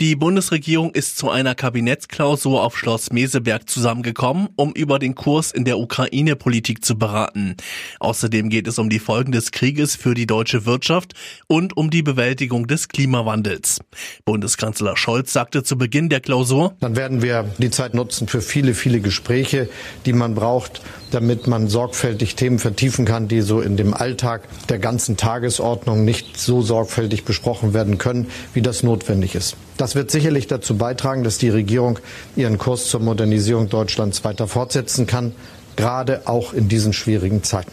Die Bundesregierung ist zu einer Kabinettsklausur auf Schloss Meseberg zusammengekommen, um über den Kurs in der Ukraine-Politik zu beraten. Außerdem geht es um die Folgen des Krieges für die deutsche Wirtschaft und um die Bewältigung des Klimawandels. Bundeskanzler Scholz sagte zu Beginn der Klausur, Dann werden wir die Zeit nutzen für viele, viele Gespräche, die man braucht, damit man sorgfältig Themen vertiefen kann, die so in dem Alltag der ganzen Tagesordnung nicht so sorgfältig besprochen werden können, wie das notwendig ist. Das wird sicherlich dazu beitragen, dass die Regierung ihren Kurs zur Modernisierung Deutschlands weiter fortsetzen kann, gerade auch in diesen schwierigen Zeiten.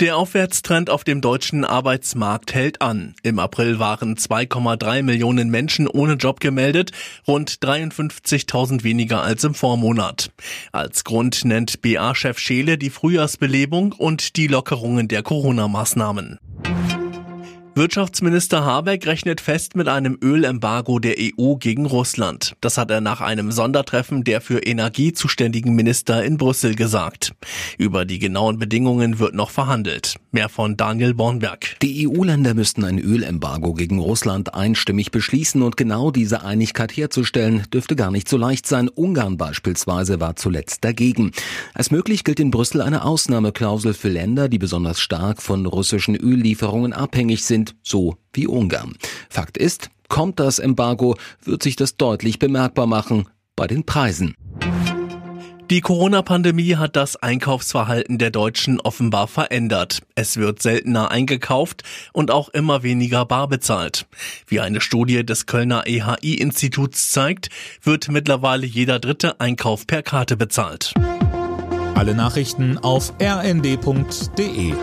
Der Aufwärtstrend auf dem deutschen Arbeitsmarkt hält an. Im April waren 2,3 Millionen Menschen ohne Job gemeldet, rund 53.000 weniger als im Vormonat. Als Grund nennt BA-Chef Scheele die Frühjahrsbelebung und die Lockerungen der Corona-Maßnahmen. Wirtschaftsminister Habeck rechnet fest mit einem Ölembargo der EU gegen Russland. Das hat er nach einem Sondertreffen der für Energie zuständigen Minister in Brüssel gesagt. Über die genauen Bedingungen wird noch verhandelt. Mehr von Daniel Bornberg. Die EU-Länder müssten ein Ölembargo gegen Russland einstimmig beschließen und genau diese Einigkeit herzustellen, dürfte gar nicht so leicht sein. Ungarn beispielsweise war zuletzt dagegen. Als möglich gilt in Brüssel eine Ausnahmeklausel für Länder, die besonders stark von russischen Öllieferungen abhängig sind so wie Ungarn. Fakt ist, kommt das Embargo, wird sich das deutlich bemerkbar machen bei den Preisen. Die Corona-Pandemie hat das Einkaufsverhalten der Deutschen offenbar verändert. Es wird seltener eingekauft und auch immer weniger bar bezahlt. Wie eine Studie des Kölner EHI-Instituts zeigt, wird mittlerweile jeder dritte Einkauf per Karte bezahlt. Alle Nachrichten auf rnd.de